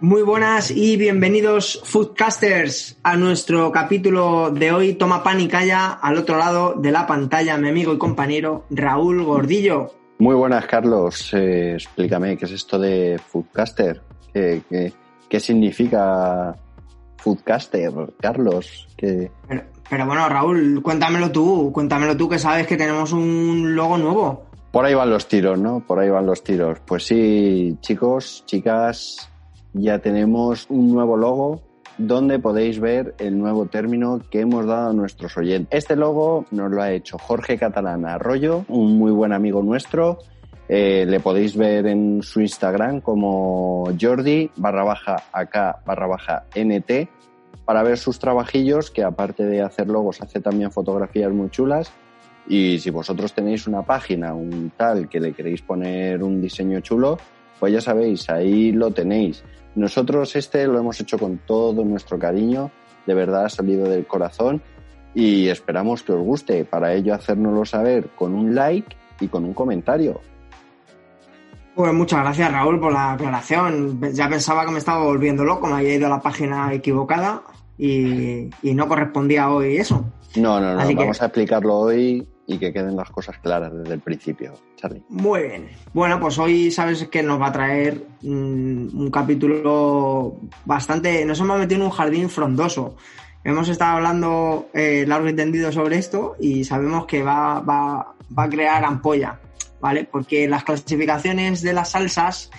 Muy buenas y bienvenidos Foodcasters a nuestro capítulo de hoy. Toma pan y calla al otro lado de la pantalla mi amigo y compañero Raúl Gordillo. Muy buenas, Carlos. Eh, explícame, ¿qué es esto de Foodcaster? ¿Qué, qué, qué significa Foodcaster, Carlos? ¿Qué... Pero, pero bueno, Raúl, cuéntamelo tú, cuéntamelo tú que sabes que tenemos un logo nuevo. Por ahí van los tiros, ¿no? Por ahí van los tiros. Pues sí, chicos, chicas, ya tenemos un nuevo logo donde podéis ver el nuevo término que hemos dado a nuestros oyentes. Este logo nos lo ha hecho Jorge Catalán Arroyo, un muy buen amigo nuestro. Eh, le podéis ver en su Instagram como Jordi barra baja acá barra baja NT para ver sus trabajillos, que aparte de hacer logos hace también fotografías muy chulas. Y si vosotros tenéis una página, un tal que le queréis poner un diseño chulo, pues ya sabéis, ahí lo tenéis. Nosotros este lo hemos hecho con todo nuestro cariño, de verdad ha salido del corazón y esperamos que os guste. Para ello, hacérnoslo saber con un like y con un comentario. Pues muchas gracias Raúl por la aclaración. Ya pensaba que me estaba volviendo loco, me había ido a la página equivocada y, y no correspondía hoy eso. No, no, no, Así que- vamos a explicarlo hoy y que queden las cosas claras desde el principio, Charlie. Muy bien. Bueno, pues hoy sabes que nos va a traer mm, un capítulo bastante. Nos hemos metido en un jardín frondoso. Hemos estado hablando eh, largo y tendido sobre esto y sabemos que va, va, va a crear ampolla, ¿vale? Porque las clasificaciones de las salsas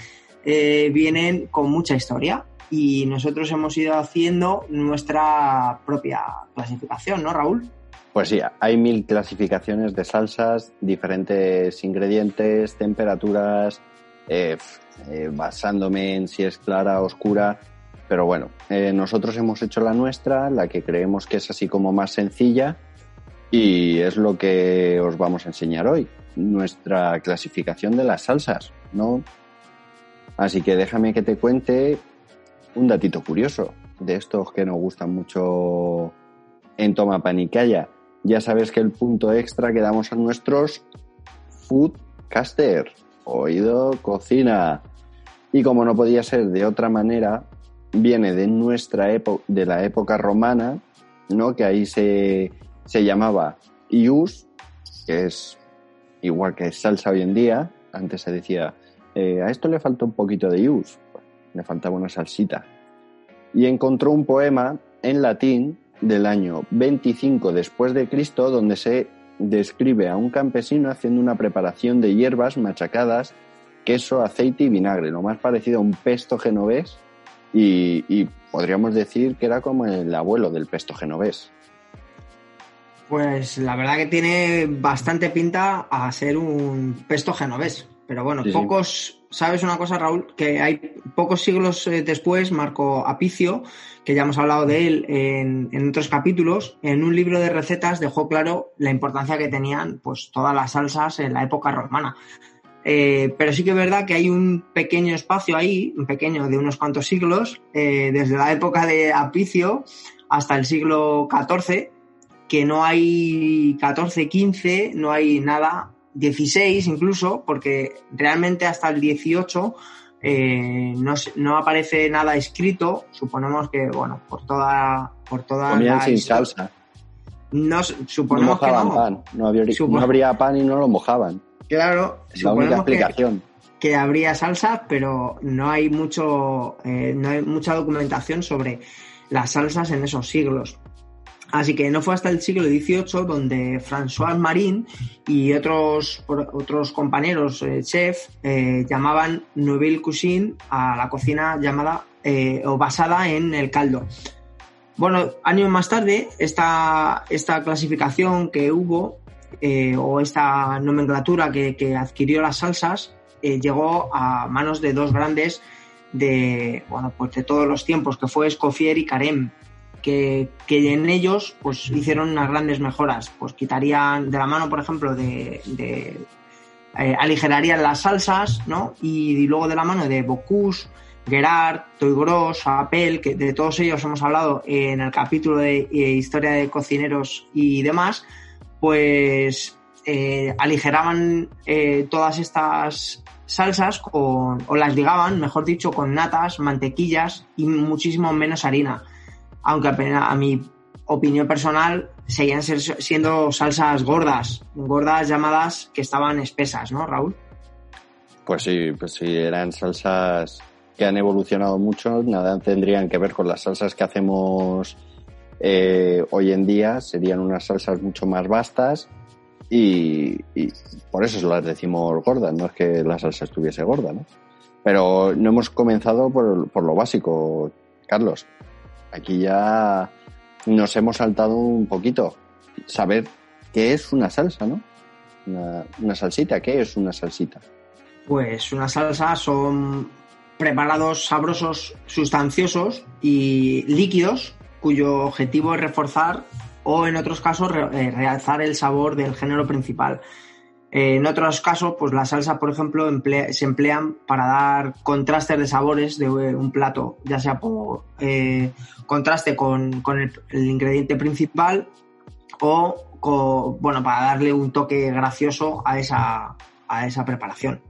eh, vienen con mucha historia y nosotros hemos ido haciendo nuestra propia clasificación, ¿no, Raúl? Pues sí, hay mil clasificaciones de salsas, diferentes ingredientes, temperaturas, eh, eh, basándome en si es clara o oscura. Pero bueno, eh, nosotros hemos hecho la nuestra, la que creemos que es así como más sencilla, y es lo que os vamos a enseñar hoy, nuestra clasificación de las salsas, ¿no? Así que déjame que te cuente un datito curioso de estos que nos gustan mucho en Toma Panicaya. Ya sabes que el punto extra que damos a nuestros foodcaster, oído cocina. Y como no podía ser de otra manera, viene de nuestra época, de la época romana, ¿no? Que ahí se, se llamaba ius, que es igual que salsa hoy en día. Antes se decía, eh, a esto le falta un poquito de ius, le faltaba una salsita. Y encontró un poema en latín del año 25 después de Cristo donde se describe a un campesino haciendo una preparación de hierbas machacadas, queso, aceite y vinagre, lo más parecido a un pesto genovés y, y podríamos decir que era como el abuelo del pesto genovés. Pues la verdad que tiene bastante pinta a ser un pesto genovés. Pero bueno, Sí, sí. ¿Sabes una cosa, Raúl? Que hay pocos siglos eh, después, Marco Apicio, que ya hemos hablado de él en, en otros capítulos, en un libro de recetas dejó claro la importancia que tenían pues todas las salsas en la época romana. Eh, pero sí que es verdad que hay un pequeño espacio ahí, un pequeño de unos cuantos siglos, eh, desde la época de Apicio hasta el siglo XIV, que no hay 14, 15, no hay nada, 16 incluso, porque realmente hasta el 18 eh, no, no aparece nada escrito. Suponemos que, bueno, por toda, por toda Comían la sin salsa, No, no suponemos que mojaban no. pan, no habría, Supo- no habría pan y no lo mojaban. Claro, La única suponemos que, explicación. que habría salsa, pero no hay mucho, eh, no hay mucha documentación sobre las salsas en esos siglos. Así que no fue hasta el siglo XVIII donde François Marin y otros, otros compañeros eh, chef eh, llamaban nouvelle cuisine a la cocina llamada eh, o basada en el caldo. Bueno, años más tarde, esta, esta clasificación que hubo, eh, o esta nomenclatura que, que adquirió las salsas, llegó a manos de dos grandes de, bueno, pues de todos los tiempos, que fue Escoffier y Carem, que, en ellos pues hicieron unas grandes mejoras. Pues quitarían de la mano, por ejemplo, de, eh, aligerarían las salsas, ¿no? Y, luego de la mano de Bocuse, Gerard, Toy Gros, Apel, que de todos ellos hemos hablado en el capítulo de eh, historia de cocineros y demás, pues eh, aligeraban todas estas salsas con, o las ligaban, mejor dicho, con natas, mantequillas y muchísimo menos harina. Aunque apenas, a mi opinión personal seguían ser- siendo salsas gordas, gordas llamadas que estaban espesas, ¿no, Raúl? Pues sí, pues sí, eran salsas que han evolucionado mucho, nada tendrían que ver con las salsas que hacemos eh, hoy en día, serían unas salsas mucho más vastas y, por eso las decimos gordas, no es que la salsa estuviese gorda, ¿no? Pero no hemos comenzado por lo básico, Carlos. Aquí ya nos hemos saltado un poquito. Saber qué es una salsa, ¿no? Una, salsita, ¿qué es una salsita? Pues una salsa son preparados sabrosos, sustanciosos y líquidos cuyo objetivo es reforzar o en otros casos eh, realzar el sabor del género principal. Eh, en otros casos, pues la salsa, por ejemplo, se emplean para dar contrastes de sabores de eh, un plato, ya sea por eh, contraste con, el, ingrediente principal o bueno, para darle un toque gracioso a esa, a esa preparación.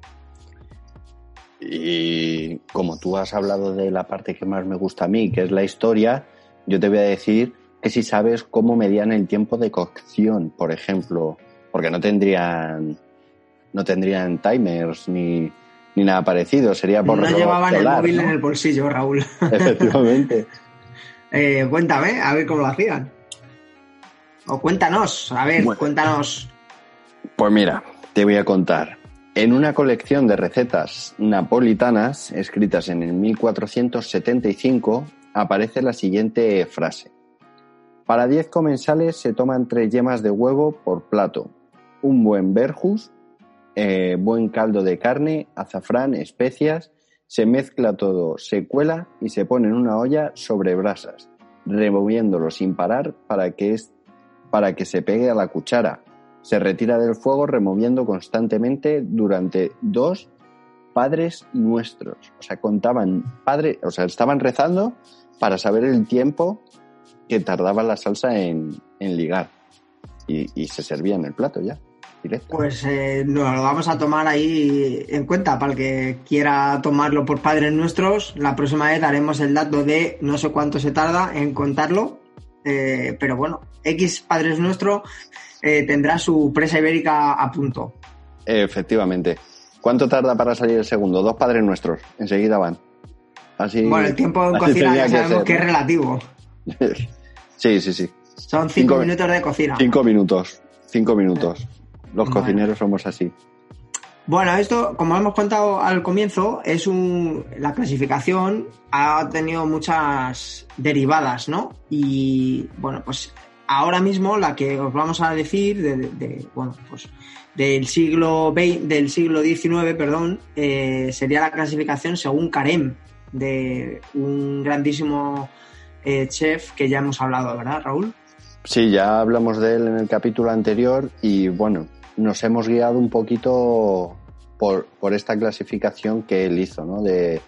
Y como tú has hablado de la parte que más me gusta a mí, que es la historia, yo te voy a decir que si sabes cómo medían el tiempo de cocción, por ejemplo, porque no tendrían no tendrían timers ni, ni nada parecido, sería por no llevaban el móvil ¿no? en el bolsillo, Raúl. Efectivamente. Eh, cuéntame, a ver cómo lo hacían. O cuéntanos, a ver, Bueno. cuéntanos. Pues mira, te voy a contar. En una colección de recetas napolitanas escritas en el 1475 aparece la siguiente frase. Para 10 comensales se toman 3 yemas de huevo por plato, un buen verjus, eh, buen caldo de carne, azafrán, especias, se mezcla todo, se cuela y se pone en una olla sobre brasas, removiéndolo sin parar para que, es, para que se pegue a la cuchara. Se retira del fuego removiendo constantemente durante dos padres nuestros. O sea, contaban padre, o sea, estaban rezando para saber el tiempo que tardaba la salsa en, en ligar. Y, y se servía en el plato ya, directo. Pues eh, nos lo vamos a tomar ahí en cuenta para el que quiera tomarlo por padres nuestros. La próxima vez daremos el dato de no sé cuánto se tarda en contarlo, eh, pero bueno, X padres nuestro eh, tendrá su presa ibérica a punto. Efectivamente. ¿Cuánto tarda para salir el segundo? Dos padres nuestros. Enseguida van. Así, Bueno, el tiempo en cocina ya sabemos que es relativo. Sí, sí, sí. Son cinco, Cinco- minutos de cocina. Cinco minutos. Cinco minutos. Los Vale. cocineros somos así. Bueno, esto, como hemos contado al comienzo, es un. La clasificación ha tenido muchas derivadas, ¿no? Y bueno, pues ahora mismo la que os vamos a decir, de, de- de- bueno, pues del siglo XX, del siglo XIX, perdón, eh, sería la clasificación según Carem, de un grandísimo eh, chef que ya hemos hablado, ¿verdad, Raúl? Sí, ya hablamos de él en el capítulo anterior y bueno, nos hemos guiado un poquito por, por esta clasificación que él hizo, ¿no? De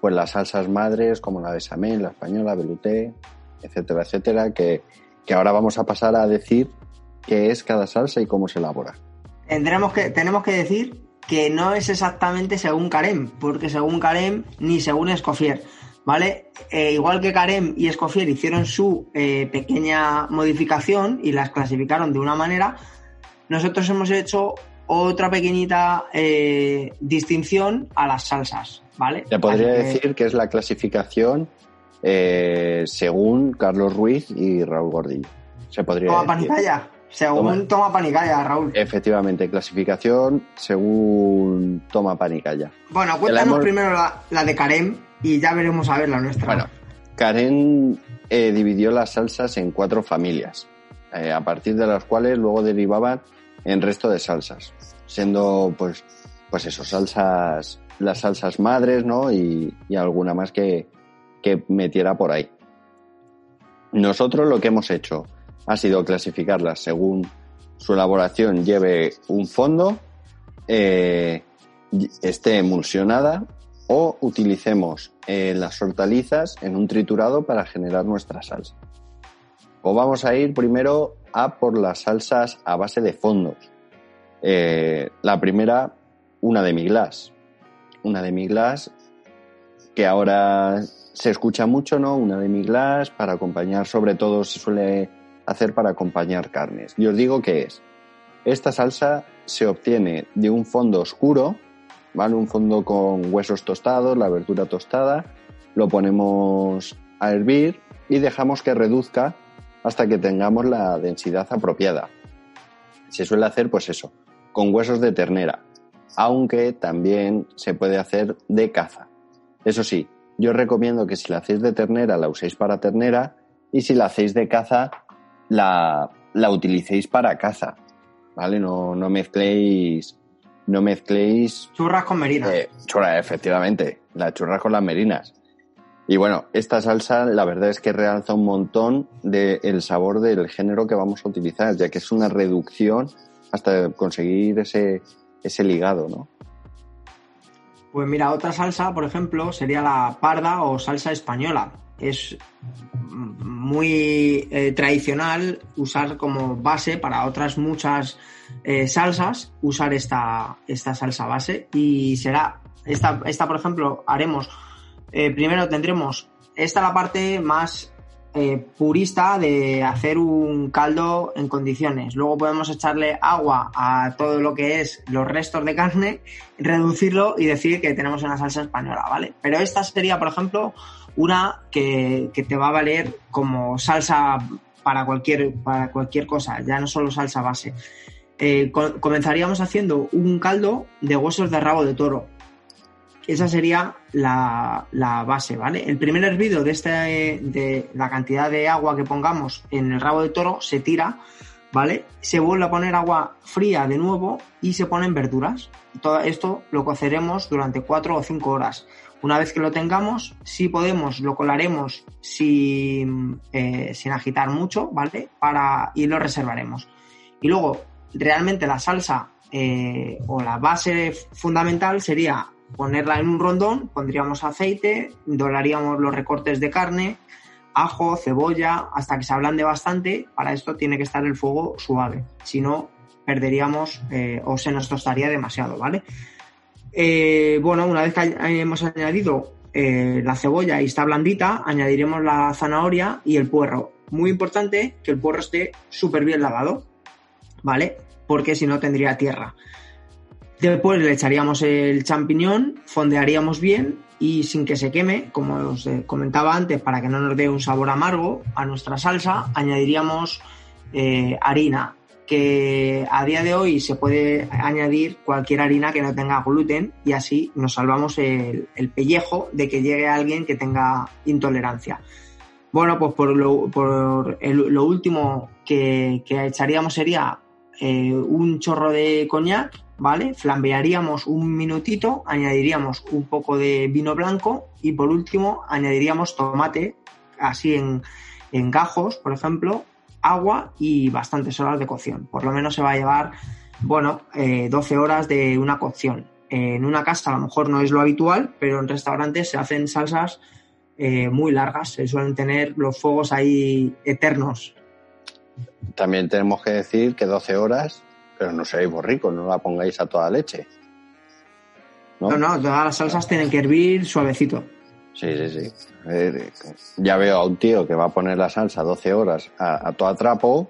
pues las salsas madres como la bechamel, la española, velouté, etcétera, etcétera, que, que ahora vamos a pasar a decir qué es cada salsa y cómo se elabora. Tendremos que, tenemos que decir que no es exactamente según Carem, porque según Carem ni según Escoffier, ¿vale? Eh, igual que Carem y Escoffier hicieron su eh, pequeña modificación y las clasificaron de una manera, nosotros hemos hecho otra pequeñita eh, distinción a las salsas, ¿vale? Te podría que- decir que es la clasificación eh, según Carlos Ruiz y Raúl Gordillo. Se podría Toma decir. panicalla, según toma panicalla, Raúl. Efectivamente, clasificación según toma panicalla. Bueno, cuéntanos primero la, la de Carem y ya veremos a ver la nuestra. Bueno, Karen eh, dividió las salsas en cuatro familias, eh, a partir de las cuales luego derivaban en resto de salsas, siendo pues, pues eso, salsas, las salsas madres, ¿no? Y, y alguna más que, que metiera por ahí. Nosotros lo que hemos hecho ha sido clasificarlas según su elaboración lleve un fondo, eh, esté emulsionada o utilicemos eh, las hortalizas en un triturado para generar nuestra salsa. O vamos a ir primero a por las salsas a base de fondos. Eh, la primera, una de mi glass. Una de mi glass que ahora se escucha mucho, ¿no? Una de mi glass para acompañar, sobre todo se suele hacer para acompañar carnes. Y os digo que es. Esta salsa se obtiene de un fondo oscuro, ¿vale? Un fondo con huesos tostados, la verdura tostada. Lo ponemos a hervir y dejamos que reduzca hasta que tengamos la densidad apropiada. Se suele hacer, pues eso, con huesos de ternera, aunque también se puede hacer de caza. Eso sí, yo recomiendo que si la hacéis de ternera la uséis para ternera y si la hacéis de caza la, la utilicéis para caza, ¿vale? No, no mezcléis, no mezcléis... Churras con merinas. Eh, churras, efectivamente, las churras con las merinas. Y bueno, esta salsa la verdad es que realza un montón del sabor del género que vamos a utilizar, ya que es una reducción hasta conseguir ese, ese ligado, ¿no? Pues mira, otra salsa, por ejemplo, sería la parda o salsa española. Es muy eh, tradicional usar como base para otras muchas eh, salsas, usar esta, esta salsa base y será, esta, esta por ejemplo, haremos, eh, primero tendremos, esta la parte más eh, purista de hacer un caldo en condiciones. Luego podemos echarle agua a todo lo que es los restos de carne, reducirlo y decir que tenemos una salsa española, ¿vale? Pero esta sería, por ejemplo, una que, que te va a valer como salsa para cualquier, para cualquier cosa, ya no solo salsa base. Eh, co- comenzaríamos haciendo un caldo de huesos de rabo de toro. Esa sería la, la base, ¿vale? El primer hervido de, este, de la cantidad de agua que pongamos en el rabo de toro se tira, ¿vale? Se vuelve a poner agua fría de nuevo y se ponen verduras. Todo esto lo coceremos durante 4 o 5 horas. Una vez que lo tengamos, si podemos, lo colaremos sin, eh, sin agitar mucho, ¿vale? Para, y lo reservaremos. Y luego, realmente la salsa eh, o la base fundamental sería ponerla en un rondón, pondríamos aceite, doraríamos los recortes de carne, ajo, cebolla, hasta que se ablande bastante. Para esto tiene que estar el fuego suave, si no perderíamos eh, o se nos tostaría demasiado, ¿vale? Eh, bueno, una vez que hay- hemos añadido eh, la cebolla y está blandita, añadiremos la zanahoria y el puerro. Muy importante que el puerro esté súper bien lavado, ¿vale? Porque si no tendría tierra. Después le echaríamos el champiñón, fondearíamos bien y sin que se queme, como os eh, comentaba antes, para que no nos dé un sabor amargo a nuestra salsa, añadiríamos eh, harina, que a día de hoy se puede añadir cualquier harina que no tenga gluten y así nos salvamos el, el pellejo de que llegue alguien que tenga intolerancia. Bueno, pues por lo, por lo último que, que echaríamos sería eh, un chorro de coñac, ¿vale? Flambearíamos un minutito, añadiríamos un poco de vino blanco y por último añadiríamos tomate, así en, en gajos, por ejemplo, agua y bastantes horas de cocción. Por lo menos se va a llevar, bueno, eh, 12 horas de una cocción. En una casa a lo mejor no es lo habitual, pero en restaurantes se hacen salsas eh, muy largas, se suelen tener los fuegos ahí eternos. También tenemos que decir que 12 horas, pero no seáis borricos, no la pongáis a toda leche. ¿no? No, no, todas las salsas tienen que hervir suavecito. Sí, sí, sí. Eh, ya veo a un tío que va a poner la salsa 12 horas a, a toda trapo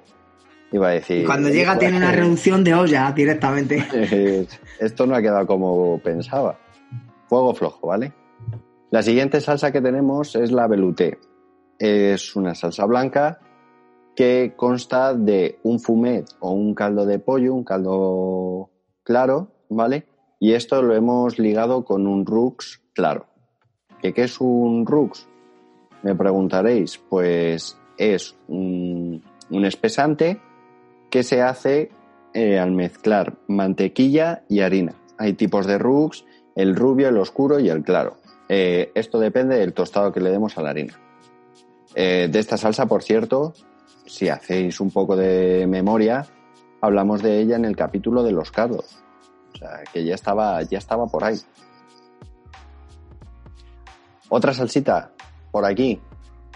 y va a decir... Cuando llega tiene una reducción de olla directamente. Eh, Esto no ha quedado como pensaba. Fuego flojo, ¿vale? La siguiente salsa que tenemos es la velouté. Es una salsa blanca que consta de un fumet o un caldo de pollo, un caldo claro, ¿vale? Y esto lo hemos ligado con un rux claro. ¿Qué, es un rux? Me preguntaréis, pues es un, espesante que se hace eh, al mezclar mantequilla y harina. Hay tipos de rux, el rubio, el oscuro y el claro. Eh, esto depende del tostado que le demos a la harina. Eh, de esta salsa, por cierto, si hacéis un poco de memoria, hablamos de ella en el capítulo de los cardos. O sea, que ya estaba, ya estaba por ahí. Otra salsita por aquí.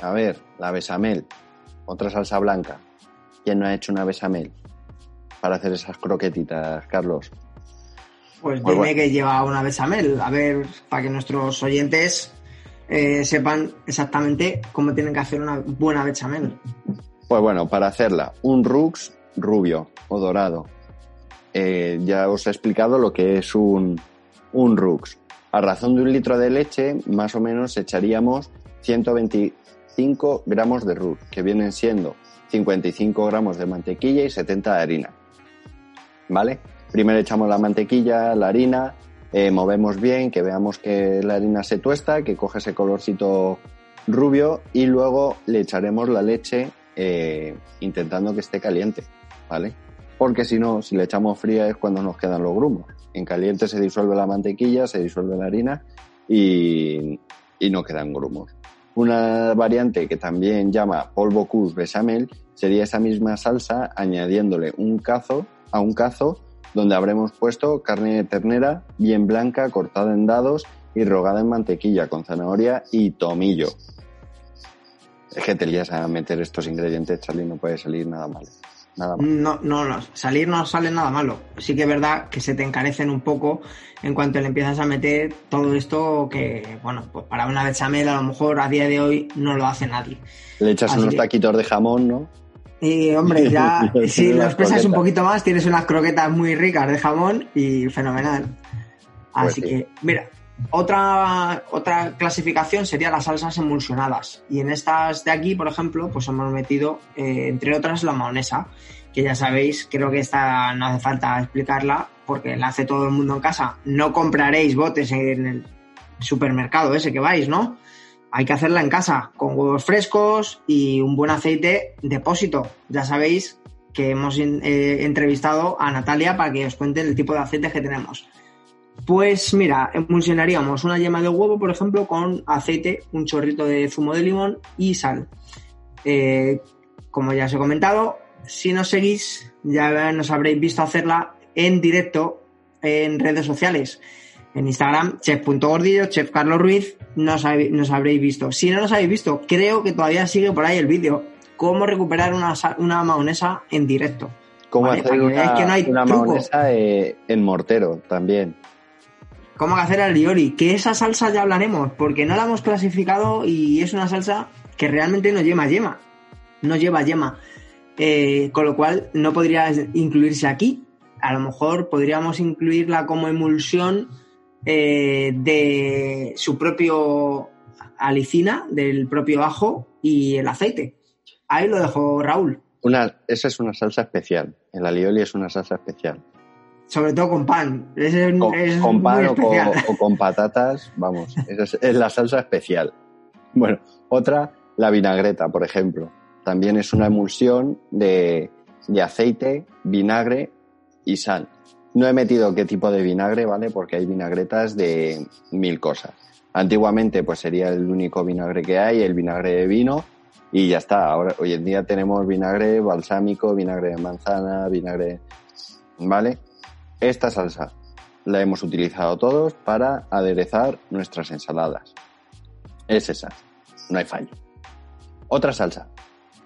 A ver, la besamel. Otra salsa blanca. ¿Quién no ha hecho una besamel para hacer esas croquetitas, Carlos? Pues, pues dime que lleva una besamel. A ver, para que nuestros oyentes eh, sepan exactamente cómo tienen que hacer una buena bechamel. Pues bueno, para hacerla, un rux rubio o dorado. Eh, ya os he explicado lo que es un, un rux. A razón de un litro de leche, más o menos echaríamos 125 gramos de rux, que vienen siendo 55 gramos de mantequilla y 70 de harina. ¿Vale? Primero echamos la mantequilla, la harina, eh, movemos bien, que veamos que la harina se tuesta, que coge ese colorcito rubio y luego le echaremos la leche eh, intentando que esté caliente, ¿vale? Porque si no, si le echamos fría es cuando nos quedan los grumos. En caliente se disuelve la mantequilla, se disuelve la harina y, y no quedan grumos. Una variante que también llama polvo cus bechamel sería esa misma salsa añadiéndole un cazo a un cazo donde habremos puesto carne de ternera bien blanca, cortada en dados y rogada en mantequilla con zanahoria y tomillo. Es que te lías a meter estos ingredientes, Charlie, no puede salir nada mal. Nada No, no, no, salir no sale nada malo. Sí que es verdad que se te encarecen un poco en cuanto le empiezas a meter todo esto que, bueno, pues para una bechamel a lo mejor a día de hoy no lo hace nadie. Le echas unos taquitos de jamón, ¿no? Y hombre, ya si los pesas un poquito más, tienes unas croquetas muy ricas de jamón y fenomenal. Pues Así que, mira, otra, otra clasificación sería las salsas emulsionadas. Y en estas de aquí, por ejemplo, pues hemos metido, eh, entre otras, la maonesa, que ya sabéis, creo que esta no hace falta explicarla porque la hace todo el mundo en casa. No compraréis botes en el supermercado ese que vais, ¿no? hay que hacerla en casa, con huevos frescos y un buen aceite depósito. Ya sabéis que hemos eh, entrevistado a Natalia para que os cuente el tipo de aceite que tenemos. Pues mira, emulsionaríamos una yema de huevo, por ejemplo, con aceite, un chorrito de zumo de limón y sal. Eh, como ya os he comentado, si nos seguís, ya nos habréis visto hacerla en directo en redes sociales en Instagram, chef.gordillo, chef Carlos Ruiz, nos, habréis visto. Si no nos habéis visto, creo que todavía sigue por ahí el vídeo. Cómo recuperar una, una maonesa en directo. Cómo hacer una, maonesa eh, en mortero también. Cómo hacer liori. Que esa salsa ya hablaremos, porque no la hemos clasificado y es una salsa que realmente no lleva yema. No lleva yema. Eh, con lo cual no podría incluirse aquí. A lo mejor podríamos incluirla como emulsión eh, de su propio alicina, del propio ajo y el aceite. Ahí lo dejó Raúl. Esa es una salsa especial. El alioli es una salsa especial. Sobre todo con pan. con, pan o con, patatas, vamos, es, es la salsa especial. Bueno, otra, la vinagreta, por ejemplo. También es una emulsión de, de aceite, vinagre y sal. No he metido qué tipo de vinagre, ¿vale? Porque hay vinagretas de mil cosas. Antiguamente, pues sería el único vinagre que hay, el vinagre de vino, y ya está. Ahora, hoy en día tenemos vinagre balsámico, vinagre de manzana, vinagre. ¿Vale? Esta salsa la hemos utilizado todos para aderezar nuestras ensaladas. Es esa, no hay fallo. Otra salsa,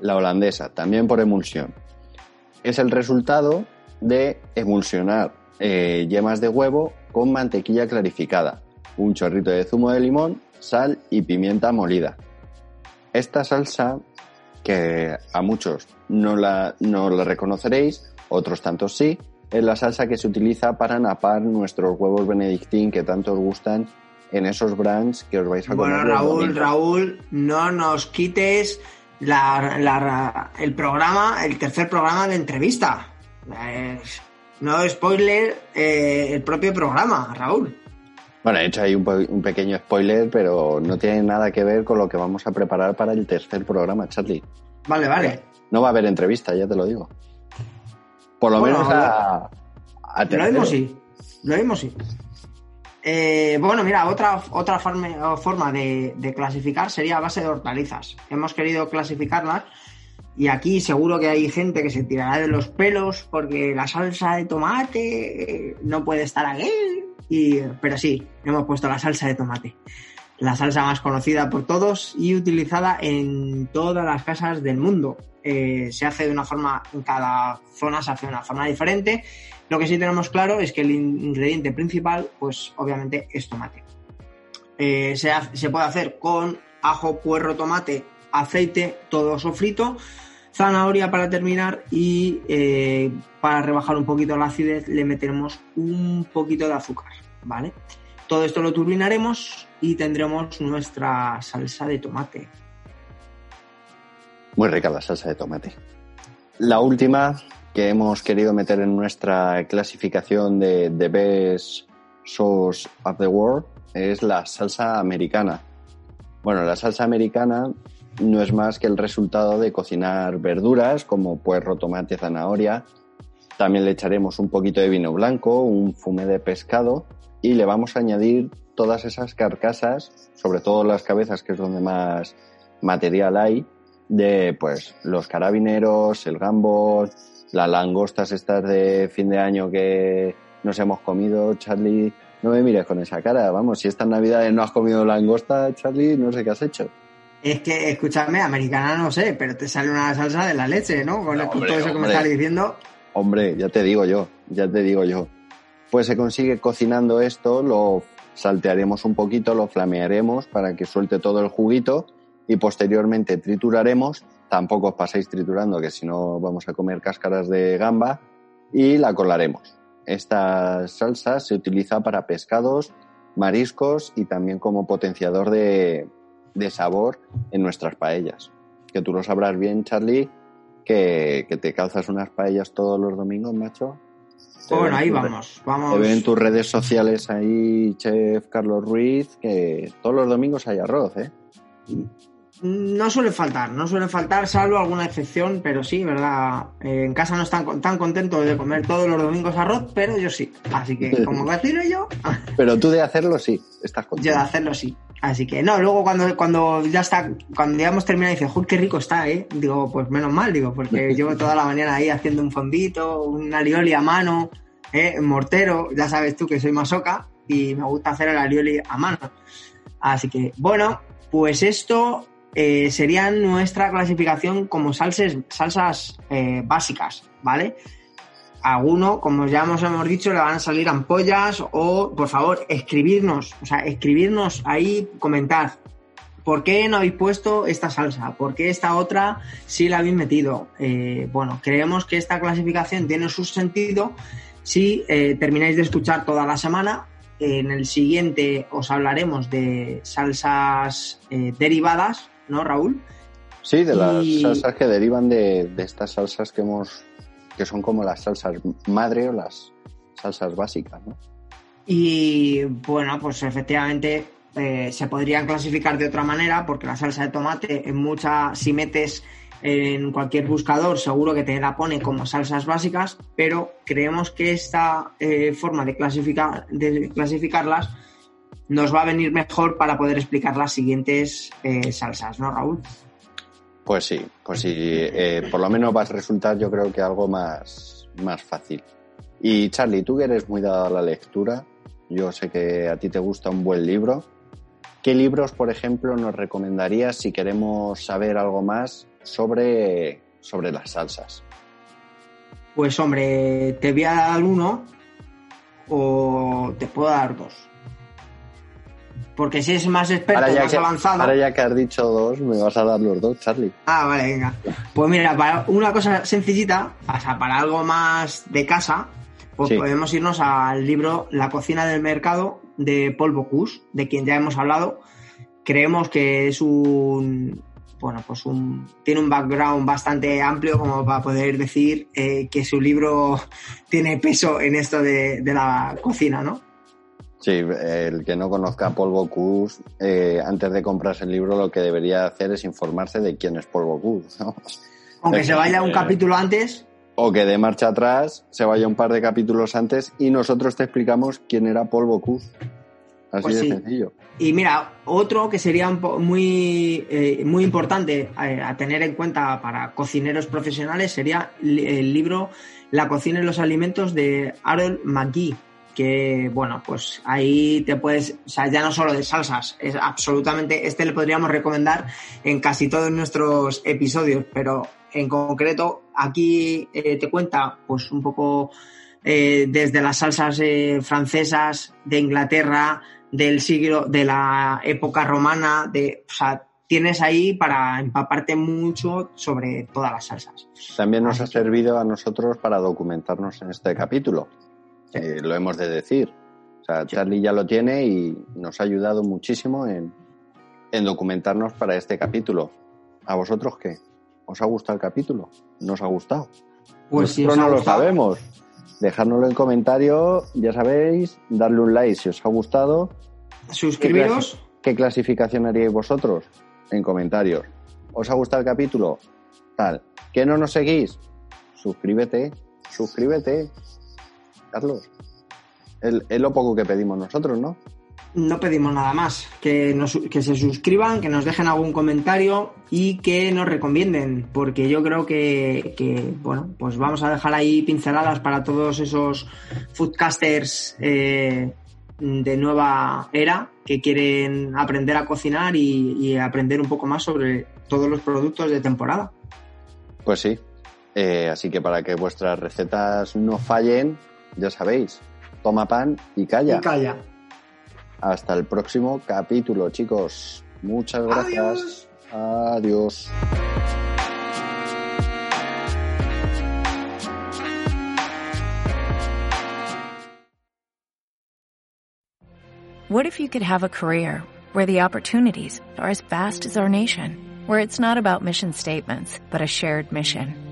la holandesa, también por emulsión. Es el resultado de emulsionar eh, yemas de huevo con mantequilla clarificada, un chorrito de zumo de limón, sal y pimienta molida. Esta salsa, que a muchos no la, no la reconoceréis, otros tantos sí, es la salsa que se utiliza para napar nuestros huevos benedictín que tanto os gustan en esos brands que os vais a comer. Bueno, Raúl, Raúl, no nos quites el programa, el tercer programa de entrevista. No spoiler eh, el propio programa, Raúl. Bueno, he hecho ahí un, un, pequeño spoiler, pero no tiene nada que ver con lo que vamos a preparar para el tercer programa, Charlie. Vale, vale. No va a haber entrevista, ya te lo digo. Por lo menos a, a Lo mismo sí. Lo mismo sí. Eh, bueno, mira, otra, otra forma, forma de, de, clasificar sería a base de hortalizas. Hemos querido clasificarlas y aquí seguro que hay gente que se tirará de los pelos porque la salsa de tomate no puede estar aquí. Y, pero sí, hemos puesto la salsa de tomate. La salsa más conocida por todos y utilizada en todas las casas del mundo. Eh, se hace de una forma, en cada zona se hace de una forma diferente. Lo que sí tenemos claro es que el ingrediente principal, pues obviamente es tomate. Eh, se, puede hacer con ajo, puerro, tomate, aceite, todo sofrito, zanahoria para terminar y eh, para rebajar un poquito la acidez le meteremos un poquito de azúcar, ¿vale? Todo esto lo turbinaremos y tendremos nuestra salsa de tomate. Muy rica la salsa de tomate. La última que hemos querido meter en nuestra clasificación de, de Best Sauce of the World es la salsa americana. Bueno, la salsa americana no es más que el resultado de cocinar verduras como puerro, tomate, zanahoria. También le echaremos un poquito de vino blanco, un fumé de pescado y le vamos a añadir todas esas carcasas, sobre todo las cabezas, que es donde más material hay, de pues los carabineros, el gambos, las langostas estas de fin de año que nos hemos comido, Charlie. No me mires con esa cara, vamos, si estas navidades no has comido langosta, Charlie, no sé qué has hecho. Es que, escúchame, americana no sé, pero te sale una salsa de la leche, ¿no? Con no, hombre, todo eso hombre. que me estás diciendo. Hombre, ya te digo yo, ya te digo yo. Pues se consigue cocinando esto, lo saltearemos un poquito, lo flamearemos para que suelte todo el juguito y posteriormente trituraremos. Tampoco os paséis triturando, que si no vamos a comer cáscaras de gamba y la colaremos. Esta salsa se utiliza para pescados, mariscos y también como potenciador de, sabor en nuestras paellas. Que tú lo sabrás bien, Charlie, que te calzas unas paellas todos los domingos, macho. Bueno, ahí vamos, vamos. Te en tus redes sociales ahí, Chef Carlos Ruiz, que todos los domingos hay arroz, ¿eh? No suele faltar, no suele faltar, salvo alguna excepción, pero sí, ¿verdad? Eh, en casa no están tan contentos de comer todos los domingos arroz, pero yo sí. Así que, como cocino yo. pero tú de hacerlo sí, estás contento. Yo de hacerlo sí. Así que no, luego cuando, cuando ya está, cuando ya hemos terminado, dice, ¡Uy, qué rico está, eh! Digo, pues menos mal, digo, porque llevo toda la mañana ahí haciendo un fondito, un alioli a mano, ¿eh? mortero, ya sabes tú que soy masoca y me gusta hacer el alioli a mano. Así que, bueno, pues esto eh, sería nuestra clasificación como salsas, salsas eh, básicas, ¿vale? Alguno, como ya hemos, hemos dicho, le van a salir ampollas o, por favor, escribirnos, o sea, escribirnos ahí, comentar. ¿Por qué no habéis puesto esta salsa? ¿Por qué esta otra sí la habéis metido? Eh, bueno, creemos que esta clasificación tiene su sentido si eh, termináis de escuchar toda la semana. En el siguiente os hablaremos de salsas eh, derivadas, ¿no, Raúl? Sí, de las y... salsas que derivan de, de estas salsas que hemos que son como las salsas madre o las salsas básicas, ¿no? Y bueno, pues efectivamente eh, se podrían clasificar de otra manera porque la salsa de tomate en mucha, si metes en cualquier buscador seguro que te la pone como salsas básicas, pero creemos que esta eh, forma de, clasificar, de clasificarlas nos va a venir mejor para poder explicar las siguientes eh, salsas, ¿no, Raúl? Pues sí, pues sí, eh, por lo menos va a resultar yo creo que algo más, más fácil. Y Charlie, tú que eres muy dado a la lectura, yo sé que a ti te gusta un buen libro. ¿Qué libros, por ejemplo, nos recomendarías si queremos saber algo más sobre, sobre las salsas? Pues hombre, te voy a dar uno o te puedo dar dos. Porque si es más experto, ahora ya más que, avanzado. Ahora ya que has dicho dos, me vas a dar los dos, Charlie. Ah, vale, venga. Pues mira, para una cosa sencillita, o sea, para algo más de casa, pues sí. podemos irnos al libro La cocina del mercado de Paul Bocuse, de quien ya hemos hablado. Creemos que es un. Bueno, pues un. Tiene un background bastante amplio como para poder decir eh, que su libro tiene peso en esto de, de la cocina, ¿no? Sí, el que no conozca Paul Bocuse, eh, antes de comprarse el libro, lo que debería hacer es informarse de quién es Paul Bocuse. ¿no? Aunque se vaya un capítulo antes, O que de marcha atrás se vaya un par de capítulos antes y nosotros te explicamos quién era Paul Bocuse. Así Pues de sí. sencillo. Y mira, otro que sería muy, eh, muy importante eh, a tener en cuenta para cocineros profesionales sería el libro La cocina y los alimentos de Harold McGee. Que bueno, pues ahí te puedes, o sea, ya no solo de salsas, es absolutamente, este le podríamos recomendar en casi todos nuestros episodios, pero en concreto aquí eh, te cuenta pues un poco eh, desde las salsas eh, francesas de Inglaterra, del siglo, de la época romana, de, o sea, tienes ahí para empaparte mucho sobre todas las salsas. También nos Así ha servido a nosotros para documentarnos en este capítulo. Eh, lo hemos de decir. O sea, Charlie ya lo tiene y nos ha ayudado muchísimo en, en documentarnos para este capítulo. ¿A vosotros qué? ¿Os ha gustado el capítulo? ¿No os ha gustado? Pues si Nosotros os ha no lo sabemos. Dejárnoslo en comentario, ya sabéis, darle un like si os ha gustado. suscribiros. ¿Qué clasificación haríais vosotros? En comentarios. ¿Os ha gustado el capítulo? Tal. ¿Que no nos seguís? Suscríbete, suscríbete. Carlos. Es, es lo poco que pedimos nosotros, ¿no? No pedimos nada más. Que, nos- que se suscriban, que nos dejen algún comentario y que nos recomienden. Porque yo creo que, que, bueno, pues vamos a dejar ahí pinceladas para todos esos foodcasters eh, de nueva era que quieren aprender a cocinar y, y aprender un poco más sobre todos los productos de temporada. Pues sí. Eh, así que para que vuestras recetas no fallen, ya sabéis, toma pan y calla. Y calla. Hasta el próximo capítulo, chicos. Muchas gracias. Adiós. Adiós. What if you could have a career where the opportunities are as vast as our nation, where it's not about mission statements, but a shared mission?